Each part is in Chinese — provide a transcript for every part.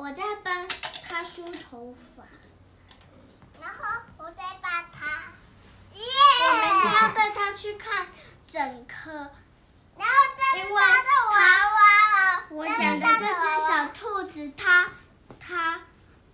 我在帮他梳头发，然后我在帮他。耶！我们要带他去看整颗，然后这是他的娃娃。我讲的这只小兔子，它它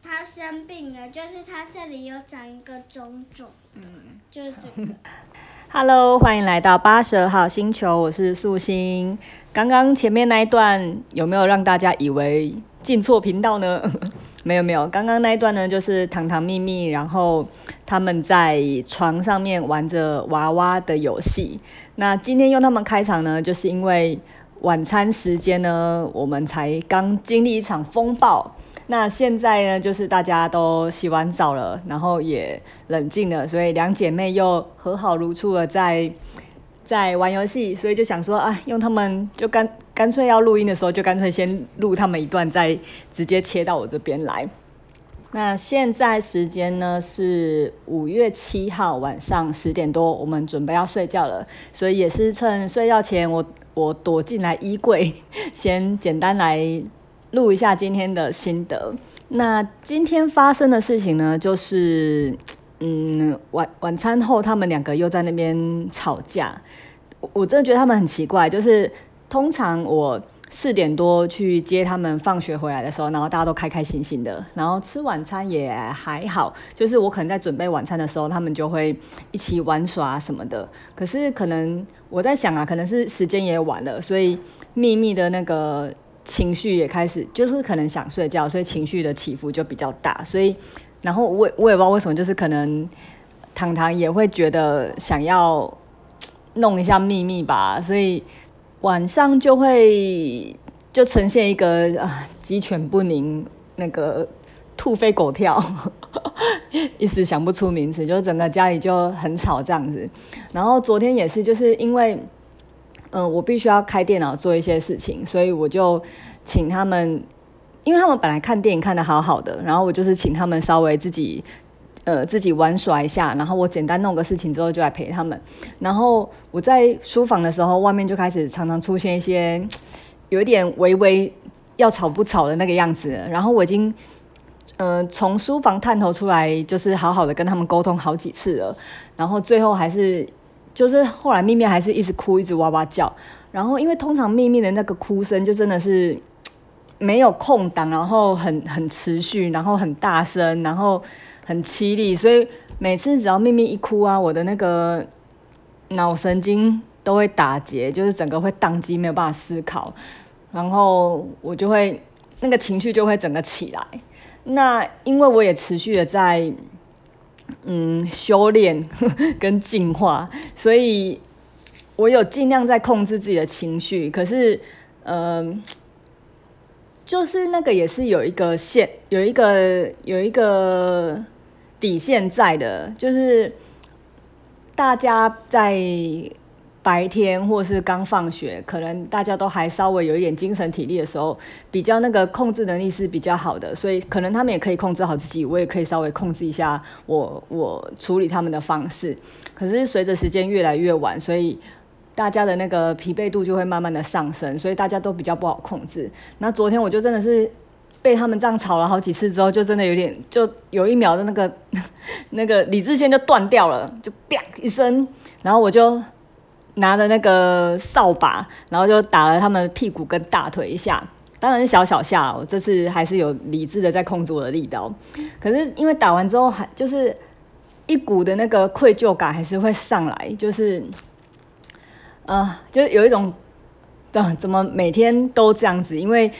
它生病了，就是它这里有长一个肿肿。嗯，就是这个。Hello，欢迎来到八十二号星球，我是素心。刚刚前面那一段有没有让大家以为？进错频道呢？没有没有，刚刚那一段呢，就是糖糖蜜蜜，然后他们在床上面玩着娃娃的游戏。那今天用他们开场呢，就是因为晚餐时间呢，我们才刚经历一场风暴。那现在呢，就是大家都洗完澡了，然后也冷静了，所以两姐妹又和好如初了在在玩游戏，所以就想说啊，用他们就干干脆要录音的时候，就干脆先录他们一段，再直接切到我这边来。那现在时间呢是五月七号晚上十点多，我们准备要睡觉了，所以也是趁睡觉前我，我我躲进来衣柜，先简单来录一下今天的心得。那今天发生的事情呢，就是。嗯，晚晚餐后，他们两个又在那边吵架。我我真的觉得他们很奇怪，就是通常我四点多去接他们放学回来的时候，然后大家都开开心心的，然后吃晚餐也还好。就是我可能在准备晚餐的时候，他们就会一起玩耍什么的。可是可能我在想啊，可能是时间也晚了，所以秘密的那个情绪也开始，就是可能想睡觉，所以情绪的起伏就比较大，所以。然后我我也不知道为什么，就是可能糖糖也会觉得想要弄一下秘密吧，所以晚上就会就呈现一个啊鸡犬不宁，那个兔飞狗跳，一时想不出名字，就整个家里就很吵这样子。然后昨天也是，就是因为嗯、我必须要开电脑做一些事情，所以我就请他们。因为他们本来看电影看得好好的，然后我就是请他们稍微自己，呃，自己玩耍一下，然后我简单弄个事情之后就来陪他们。然后我在书房的时候，外面就开始常常出现一些有一点微微要吵不吵的那个样子。然后我已经，呃，从书房探头出来，就是好好的跟他们沟通好几次了。然后最后还是，就是后来秘密还是一直哭，一直哇哇叫。然后因为通常秘密的那个哭声就真的是。没有空档，然后很很持续，然后很大声，然后很凄厉，所以每次只要秘密一哭啊，我的那个脑神经都会打结，就是整个会宕机，没有办法思考，然后我就会那个情绪就会整个起来。那因为我也持续的在嗯修炼 跟进化，所以我有尽量在控制自己的情绪，可是嗯。呃就是那个也是有一个线，有一个有一个底线在的，就是大家在白天或是刚放学，可能大家都还稍微有一点精神体力的时候，比较那个控制能力是比较好的，所以可能他们也可以控制好自己，我也可以稍微控制一下我我处理他们的方式。可是随着时间越来越晚，所以。大家的那个疲惫度就会慢慢的上升，所以大家都比较不好控制。那昨天我就真的是被他们这样吵了好几次之后，就真的有点，就有一秒的那个 那个理智线就断掉了，就啪一声，然后我就拿着那个扫把，然后就打了他们屁股跟大腿一下，当然是小小下，我这次还是有理智的在控制我的力道。可是因为打完之后还就是一股的那个愧疚感还是会上来，就是。呃，就是有一种，呃，怎么每天都这样子？因为，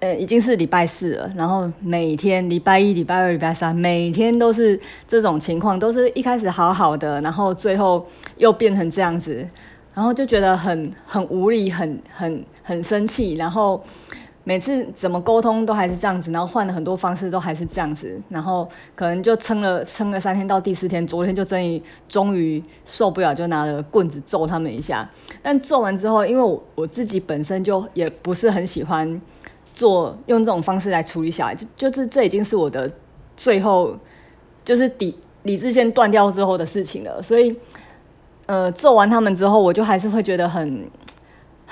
呃，已经是礼拜四了，然后每天礼拜一、礼拜二、礼拜三，每天都是这种情况，都是一开始好好的，然后最后又变成这样子，然后就觉得很很无力，很很很生气，然后。每次怎么沟通都还是这样子，然后换了很多方式都还是这样子，然后可能就撑了撑了三天，到第四天，昨天就终于终于受不了，就拿了棍子揍他们一下。但揍完之后，因为我我自己本身就也不是很喜欢做用这种方式来处理小孩，就就是这已经是我的最后就是理理智线断掉之后的事情了。所以，呃，揍完他们之后，我就还是会觉得很。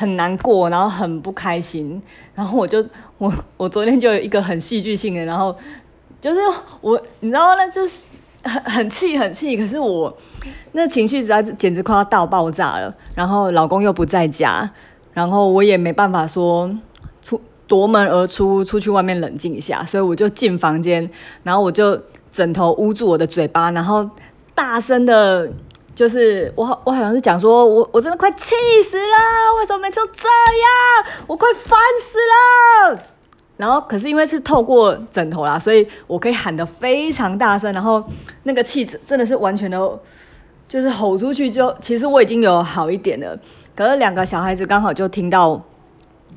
很难过，然后很不开心，然后我就我我昨天就有一个很戏剧性的，然后就是我你知道那就是很很气很气，可是我那情绪实在是简直快要到爆炸了，然后老公又不在家，然后我也没办法说出夺门而出出去外面冷静一下，所以我就进房间，然后我就枕头捂住我的嘴巴，然后大声的。就是我好，我好像是讲说，我我真的快气死了，为什么每次都这样？我快烦死了。然后可是因为是透过枕头啦，所以我可以喊得非常大声，然后那个气质真的是完全的，就是吼出去就，其实我已经有好一点了。可是两个小孩子刚好就听到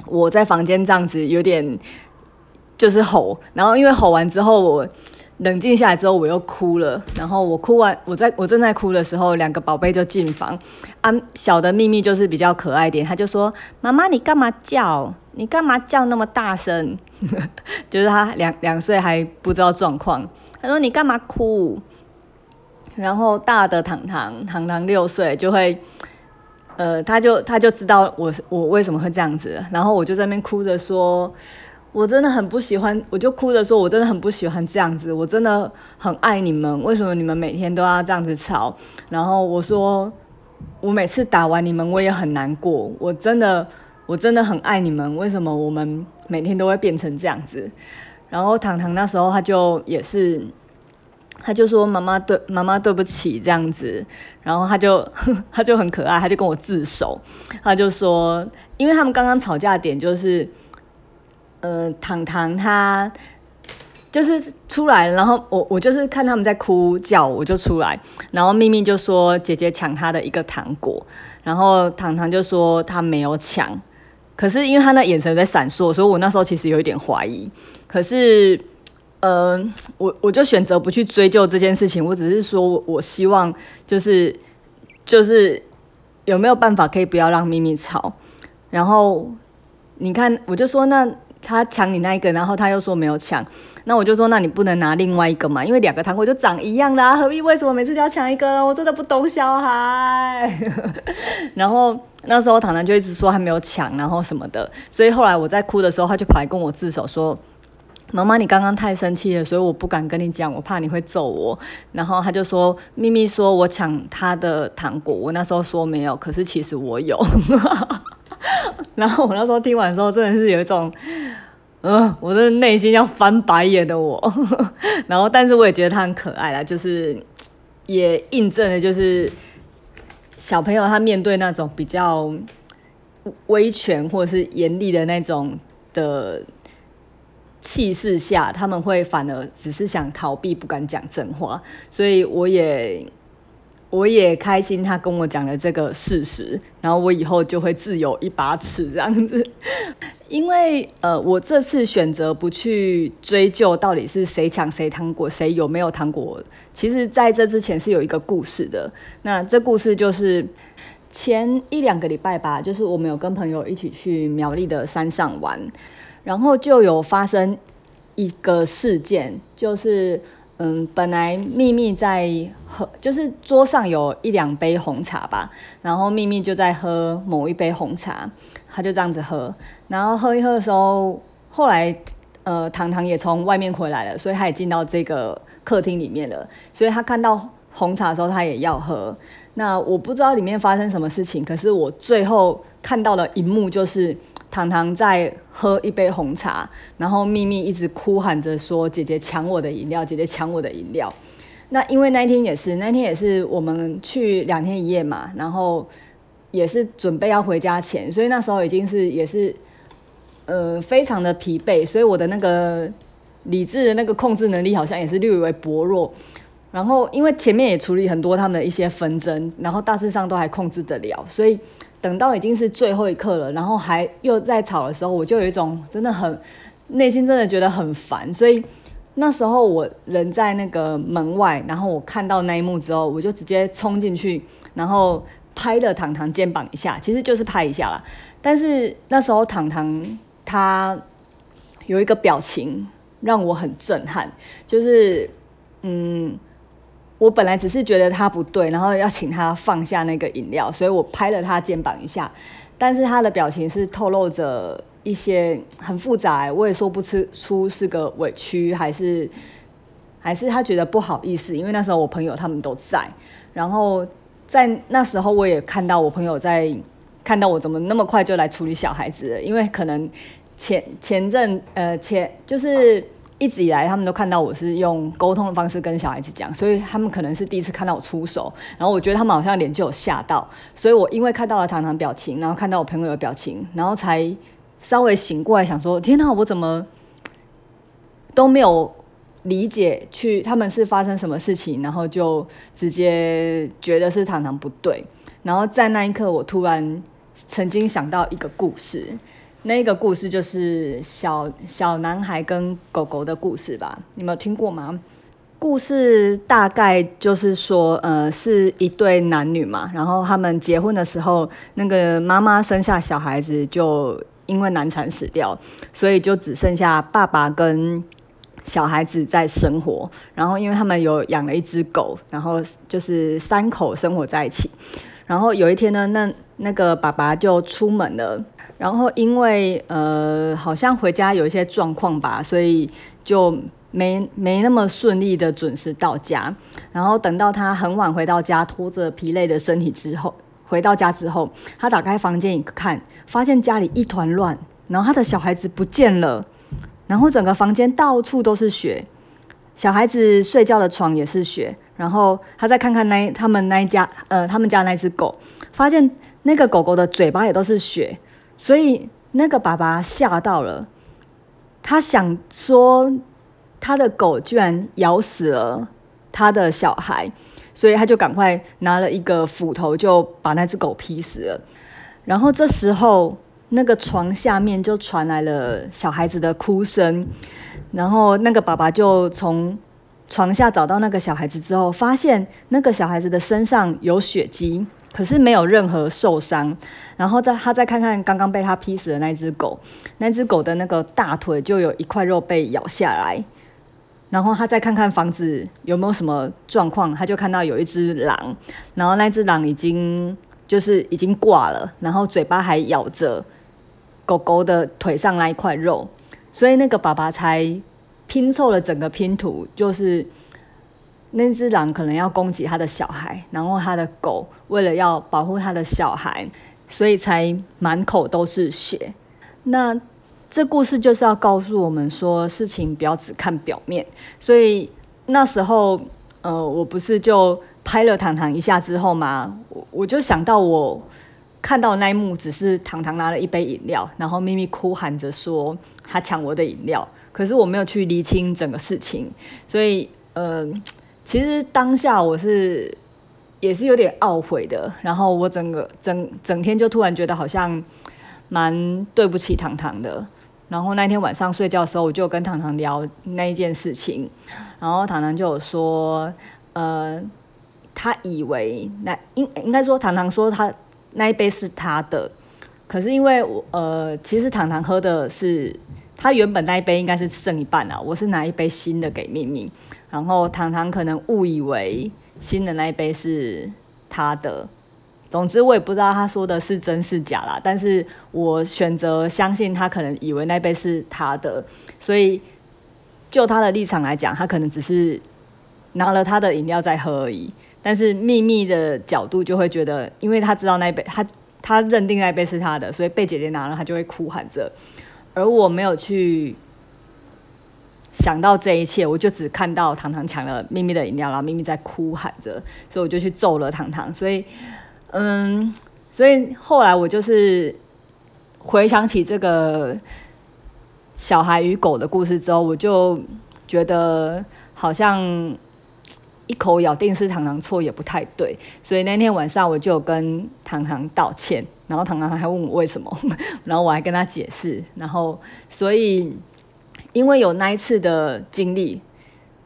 我在房间这样子有点就是吼，然后因为吼完之后我。冷静下来之后，我又哭了。然后我哭完，我在我正在哭的时候，两个宝贝就进房。啊，小的秘密就是比较可爱点，他就说：“妈妈，你干嘛叫？你干嘛叫那么大声？” 就是他两两岁还不知道状况。他说：“你干嘛哭？”然后大的糖糖糖糖六岁就会，呃，他就他就知道我我为什么会这样子。然后我就在那边哭着说。我真的很不喜欢，我就哭着说，我真的很不喜欢这样子。我真的很爱你们，为什么你们每天都要这样子吵？然后我说，我每次打完你们，我也很难过。我真的，我真的很爱你们，为什么我们每天都会变成这样子？然后糖糖那时候他就也是，他就说妈妈对妈妈对不起这样子。然后他就他就很可爱，他就跟我自首，他就说，因为他们刚刚吵架点就是。呃，糖糖他就是出来，然后我我就是看他们在哭叫，我就出来，然后秘密就说姐姐抢他的一个糖果，然后糖糖就说他没有抢，可是因为他那眼神在闪烁，所以我那时候其实有一点怀疑，可是呃，我我就选择不去追究这件事情，我只是说我希望就是就是有没有办法可以不要让秘密吵，然后你看我就说那。他抢你那一个，然后他又说没有抢，那我就说，那你不能拿另外一个嘛，因为两个糖果就长一样的啊，何必为什么每次就要抢一个呢？我真的不懂小孩。然后那时候糖糖就一直说还没有抢，然后什么的，所以后来我在哭的时候，他就跑来跟我自首说：“妈妈，你刚刚太生气了，所以我不敢跟你讲，我怕你会揍我。”然后他就说：“秘密说我抢他的糖果，我那时候说没有，可是其实我有。” 然后我那时候听完之后，真的是有一种。呃，我的内心要翻白眼的我，然后，但是我也觉得他很可爱啦，就是也印证了，就是小朋友他面对那种比较威权或者是严厉的那种的气势下，他们会反而只是想逃避，不敢讲真话，所以我也我也开心他跟我讲了这个事实，然后我以后就会自有一把尺这样子。因为呃，我这次选择不去追究到底是谁抢谁糖果，谁有没有糖果。其实在这之前是有一个故事的。那这故事就是前一两个礼拜吧，就是我们有跟朋友一起去苗栗的山上玩，然后就有发生一个事件，就是嗯，本来秘密在喝，就是桌上有一两杯红茶吧，然后秘密就在喝某一杯红茶。他就这样子喝，然后喝一喝的时候，后来呃，糖糖也从外面回来了，所以他也进到这个客厅里面了。所以他看到红茶的时候，他也要喝。那我不知道里面发生什么事情，可是我最后看到的一幕就是糖糖在喝一杯红茶，然后秘密一直哭喊着说：“姐姐抢我的饮料，姐姐抢我的饮料。”那因为那一天也是，那天也是我们去两天一夜嘛，然后。也是准备要回家前，所以那时候已经是也是，呃，非常的疲惫，所以我的那个理智的那个控制能力好像也是略微薄弱。然后因为前面也处理很多他们的一些纷争，然后大致上都还控制得了，所以等到已经是最后一刻了，然后还又在吵的时候，我就有一种真的很内心真的觉得很烦。所以那时候我人在那个门外，然后我看到那一幕之后，我就直接冲进去，然后。拍了糖糖肩膀一下，其实就是拍一下啦。但是那时候糖糖他有一个表情让我很震撼，就是嗯，我本来只是觉得他不对，然后要请他放下那个饮料，所以我拍了他肩膀一下。但是他的表情是透露着一些很复杂，我也说不出出是个委屈还是还是他觉得不好意思，因为那时候我朋友他们都在，然后在那时候我也看到我朋友在看到我怎么那么快就来处理小孩子了，因为可能前前阵呃前就是。一直以来，他们都看到我是用沟通的方式跟小孩子讲，所以他们可能是第一次看到我出手。然后我觉得他们好像脸就有吓到，所以我因为看到了糖糖表情，然后看到我朋友的表情，然后才稍微醒过来，想说：天哪，我怎么都没有理解去他们是发生什么事情，然后就直接觉得是糖糖不对。然后在那一刻，我突然曾经想到一个故事。那个故事就是小小男孩跟狗狗的故事吧？你们有听过吗？故事大概就是说，呃，是一对男女嘛，然后他们结婚的时候，那个妈妈生下小孩子就因为难产死掉，所以就只剩下爸爸跟小孩子在生活。然后因为他们有养了一只狗，然后就是三口生活在一起。然后有一天呢，那那个爸爸就出门了。然后因为呃好像回家有一些状况吧，所以就没没那么顺利的准时到家。然后等到他很晚回到家，拖着疲累的身体之后，回到家之后，他打开房间一看，发现家里一团乱，然后他的小孩子不见了，然后整个房间到处都是血，小孩子睡觉的床也是血。然后他再看看那他们那一家呃他们家那只狗，发现那个狗狗的嘴巴也都是血。所以那个爸爸吓到了，他想说他的狗居然咬死了他的小孩，所以他就赶快拿了一个斧头就把那只狗劈死了。然后这时候那个床下面就传来了小孩子的哭声，然后那个爸爸就从床下找到那个小孩子之后，发现那个小孩子的身上有血迹。可是没有任何受伤，然后再他再看看刚刚被他劈死的那只狗，那只狗的那个大腿就有一块肉被咬下来，然后他再看看房子有没有什么状况，他就看到有一只狼，然后那只狼已经就是已经挂了，然后嘴巴还咬着狗狗的腿上那一块肉，所以那个爸爸才拼凑了整个拼图，就是。那只狼可能要攻击他的小孩，然后他的狗为了要保护他的小孩，所以才满口都是血。那这故事就是要告诉我们说，事情不要只看表面。所以那时候，呃，我不是就拍了糖糖一下之后嘛，我我就想到我看到那一幕，只是糖糖拿了一杯饮料，然后咪咪哭喊着说他抢我的饮料，可是我没有去厘清整个事情，所以呃。其实当下我是也是有点懊悔的，然后我整个整整天就突然觉得好像蛮对不起糖糖的。然后那天晚上睡觉的时候，我就跟糖糖聊那一件事情，然后糖糖就有说，呃，他以为那应应该说糖糖说他那一杯是他的，可是因为我呃，其实糖糖喝的是他原本那一杯应该是剩一半啊，我是拿一杯新的给秘密。然后糖糖可能误以为新的那一杯是他的，总之我也不知道他说的是真是假啦。但是我选择相信他可能以为那杯是他的，所以就他的立场来讲，他可能只是拿了他的饮料在喝而已。但是秘密的角度就会觉得，因为他知道那一杯他他认定那一杯是他的，所以被姐姐拿了，他就会哭喊着，而我没有去。想到这一切，我就只看到糖糖抢了咪咪的饮料，然后咪咪在哭喊着，所以我就去揍了糖糖。所以，嗯，所以后来我就是回想起这个小孩与狗的故事之后，我就觉得好像一口咬定是糖糖错也不太对。所以那天晚上我就跟糖糖道歉，然后糖糖还问我为什么，然后我还跟他解释，然后所以。因为有那一次的经历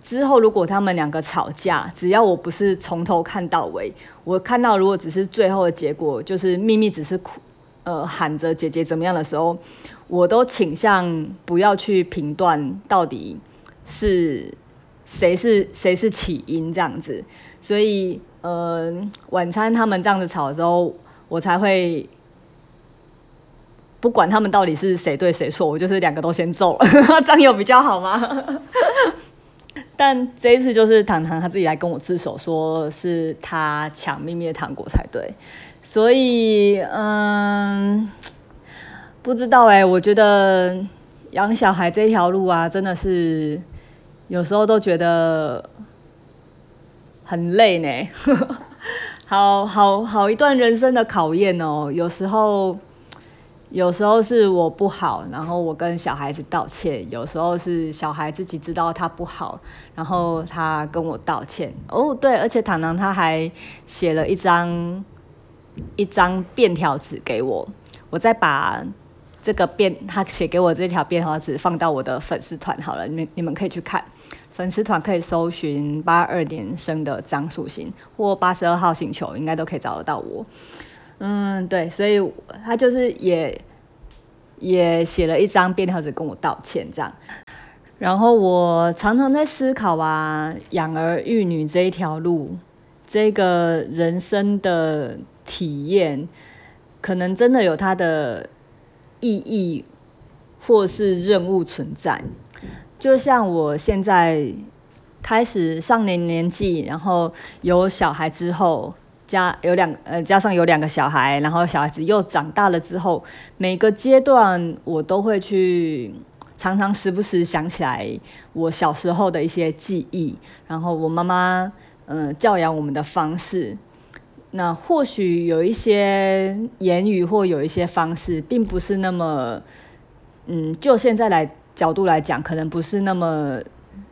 之后，如果他们两个吵架，只要我不是从头看到尾，我看到如果只是最后的结果，就是秘密只是哭，呃，喊着姐姐怎么样的时候，我都倾向不要去评断到底是谁是谁是起因这样子。所以，呃，晚餐他们这样子吵的时候，我才会不管他们到底是谁对谁错，我就是两个都先揍了，这样有比较好吗？但这一次就是糖糖他自己来跟我自首，说是他抢秘密的糖果才对，所以嗯，不知道哎、我觉得养小孩这条路啊，真的是有时候都觉得很累呢，好好好一段人生的考验哦，有时候。有时候是我不好，然后我跟小孩子道歉；有时候是小孩自己知道他不好，然后他跟我道歉。哦，对，而且糖糖他还写了一张一张便条纸给我，我再把这个便他写给我这条便条纸放到我的粉丝团好了，你们你们可以去看。粉丝团可以搜寻八二年生的张素心或八十二号星球，应该都可以找得到我。嗯，对，所以他就是也也写了一张便条纸跟我道歉，这样。然后我常常在思考啊，养儿育女这一条路，这个人生的体验，可能真的有它的意义或是任务存在。就像我现在开始上年年纪，然后有小孩之后。加有两呃，加上有两个小孩，然后小孩子又长大了之后，每个阶段我都会去常常时不时想起来我小时候的一些记忆，然后我妈妈嗯、教养我们的方式，那或许有一些言语或有一些方式，并不是那么嗯，就现在来角度来讲，可能不是那么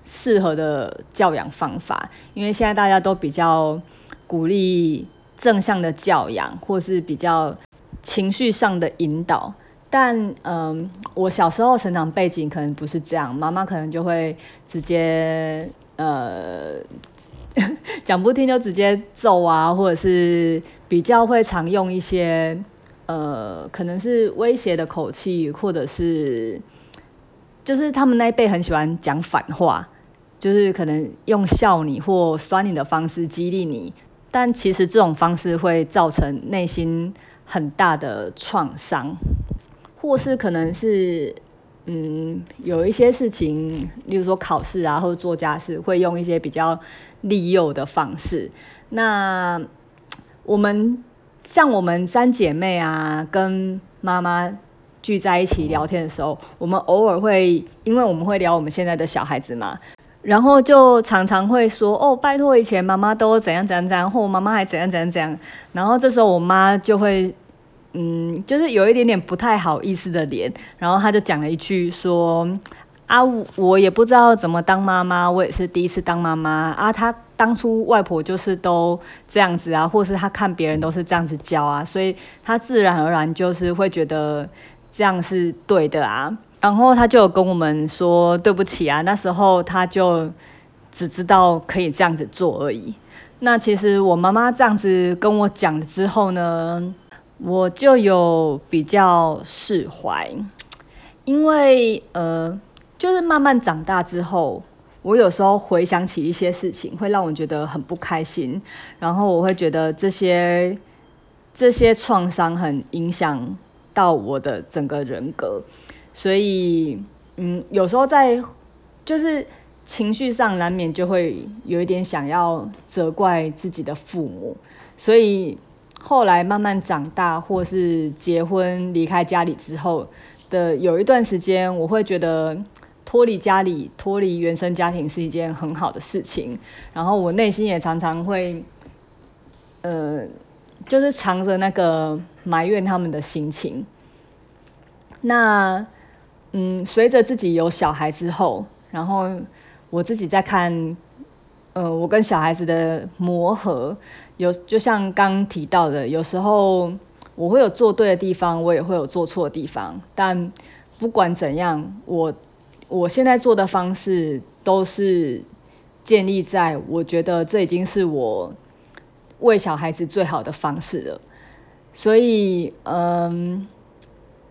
适合的教养方法，因为现在大家都比较。鼓励正向的教养，或是比较情绪上的引导，但嗯，我小时候成长背景可能不是这样，妈妈可能就会直接呃 讲不听就直接揍啊，或者是比较会常用一些呃可能是威胁的口气，或者是就是他们那一辈很喜欢讲反话，就是可能用笑你或酸你的方式激励你。但其实这种方式会造成内心很大的创伤，或是可能是，嗯，有一些事情，例如说考试啊，或者做家事，会用一些比较利诱的方式。那我们像我们三姐妹啊，跟妈妈聚在一起聊天的时候，我们偶尔会，因为我们会聊我们现在的小孩子嘛。然后就常常会说哦，拜托，以前妈妈都怎样怎样怎样，或我妈妈还怎样怎样怎样。然后这时候我妈就会，嗯，就是有一点点不太好意思的脸。然后她就讲了一句说啊，我也不知道怎么当妈妈，我也是第一次当妈妈啊。她当初外婆就是都这样子啊，或是她看别人都是这样子教啊，所以她自然而然就是会觉得这样是对的啊。然后他就跟我们说对不起啊，那时候他就只知道可以这样子做而已。那其实我妈妈这样子跟我讲了之后呢，我就有比较释怀，因为呃，就是慢慢长大之后，我有时候回想起一些事情，会让我觉得很不开心，然后我会觉得这些这些创伤很影响到我的整个人格。所以，嗯，有时候在就是情绪上难免就会有一点想要责怪自己的父母。所以后来慢慢长大，或是结婚离开家里之后的有一段时间，我会觉得脱离家里、脱离原生家庭是一件很好的事情。然后我内心也常常会，呃，就是藏着那个埋怨他们的心情。那。嗯，随着自己有小孩之后，然后我自己在看，呃，我跟小孩子的磨合，有就像刚提到的，有时候我会有做对的地方，我也会有做错的地方。但不管怎样，我我现在做的方式都是建立在我觉得这已经是我为小孩子最好的方式了。所以，嗯。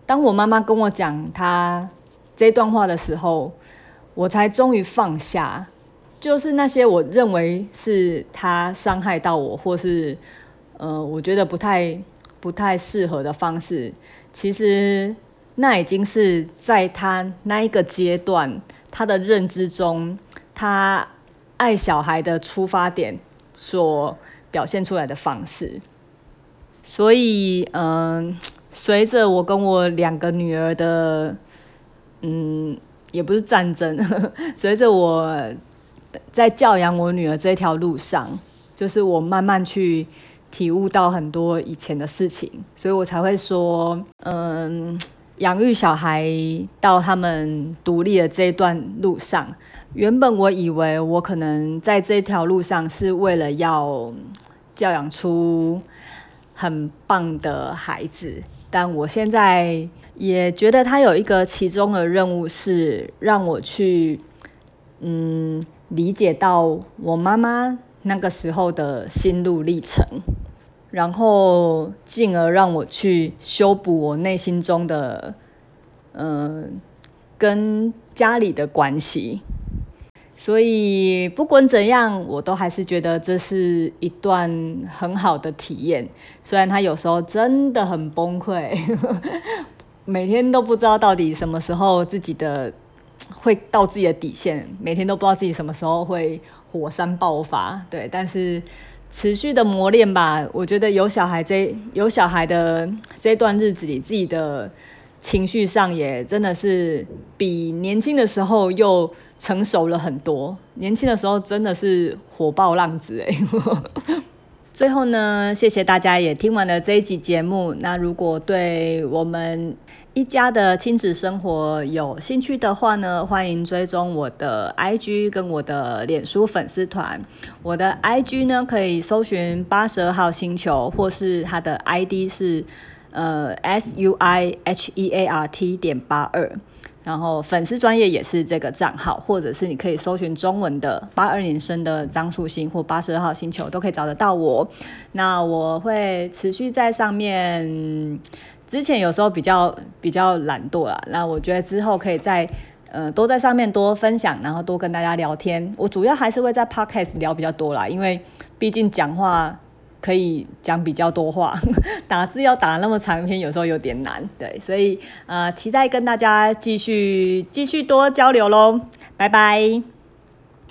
当我妈妈跟我讲她这段话的时候，我才终于放下，就是那些我认为是她伤害到我，或是呃，我觉得不太不太适合的方式。其实那已经是在他那一个阶段，他的认知中，他爱小孩的出发点所表现出来的方式。所以，嗯，随着我跟我两个女儿的，嗯，也不是战争，随着我在教养我女儿这条路上，就是我慢慢去。体悟到很多以前的事情，所以我才会说，嗯，养育小孩到他们独立的这一段路上，原本我以为我可能在这条路上是为了要教养出很棒的孩子，但我现在也觉得他有一个其中的任务是让我去，嗯，理解到我妈妈那个时候的心路历程。然后，进而让我去修补我内心中的，嗯、跟家里的关系。所以，不管怎样，我都还是觉得这是一段很好的体验。虽然他有时候真的很崩溃，每天都不知道到底什么时候自己的会到自己的底线，每天都不知道自己什么时候会火山爆发。对，但是。持续的磨练吧，我觉得有小孩这有小孩的这段日子里，自己的情绪上也真的是比年轻的时候又成熟了很多。年轻的时候真的是火爆浪子哎。最后呢，谢谢大家也听完了这一集节目。那如果对我们一家的亲子生活有兴趣的话呢，欢迎追踪我的 IG 跟我的脸书粉丝团。我的 IG 呢，可以搜寻八十二号星球，或是它的 ID 是呃 S U I H E A R T 点八二。然后粉丝专业也是这个账号，或者是你可以搜寻中文的八二年生的张素心或八十二号星球，都可以找得到我。那我会持续在上面。之前有时候比较比较懒惰啦，那我觉得之后可以在呃多在上面多分享，然后多跟大家聊天。我主要还是会在 Podcast 聊比较多啦，因为毕竟讲话可以讲比较多话，打字要打那么长篇，有时候有点难。对，所以呃期待跟大家继续继续多交流喽，拜拜。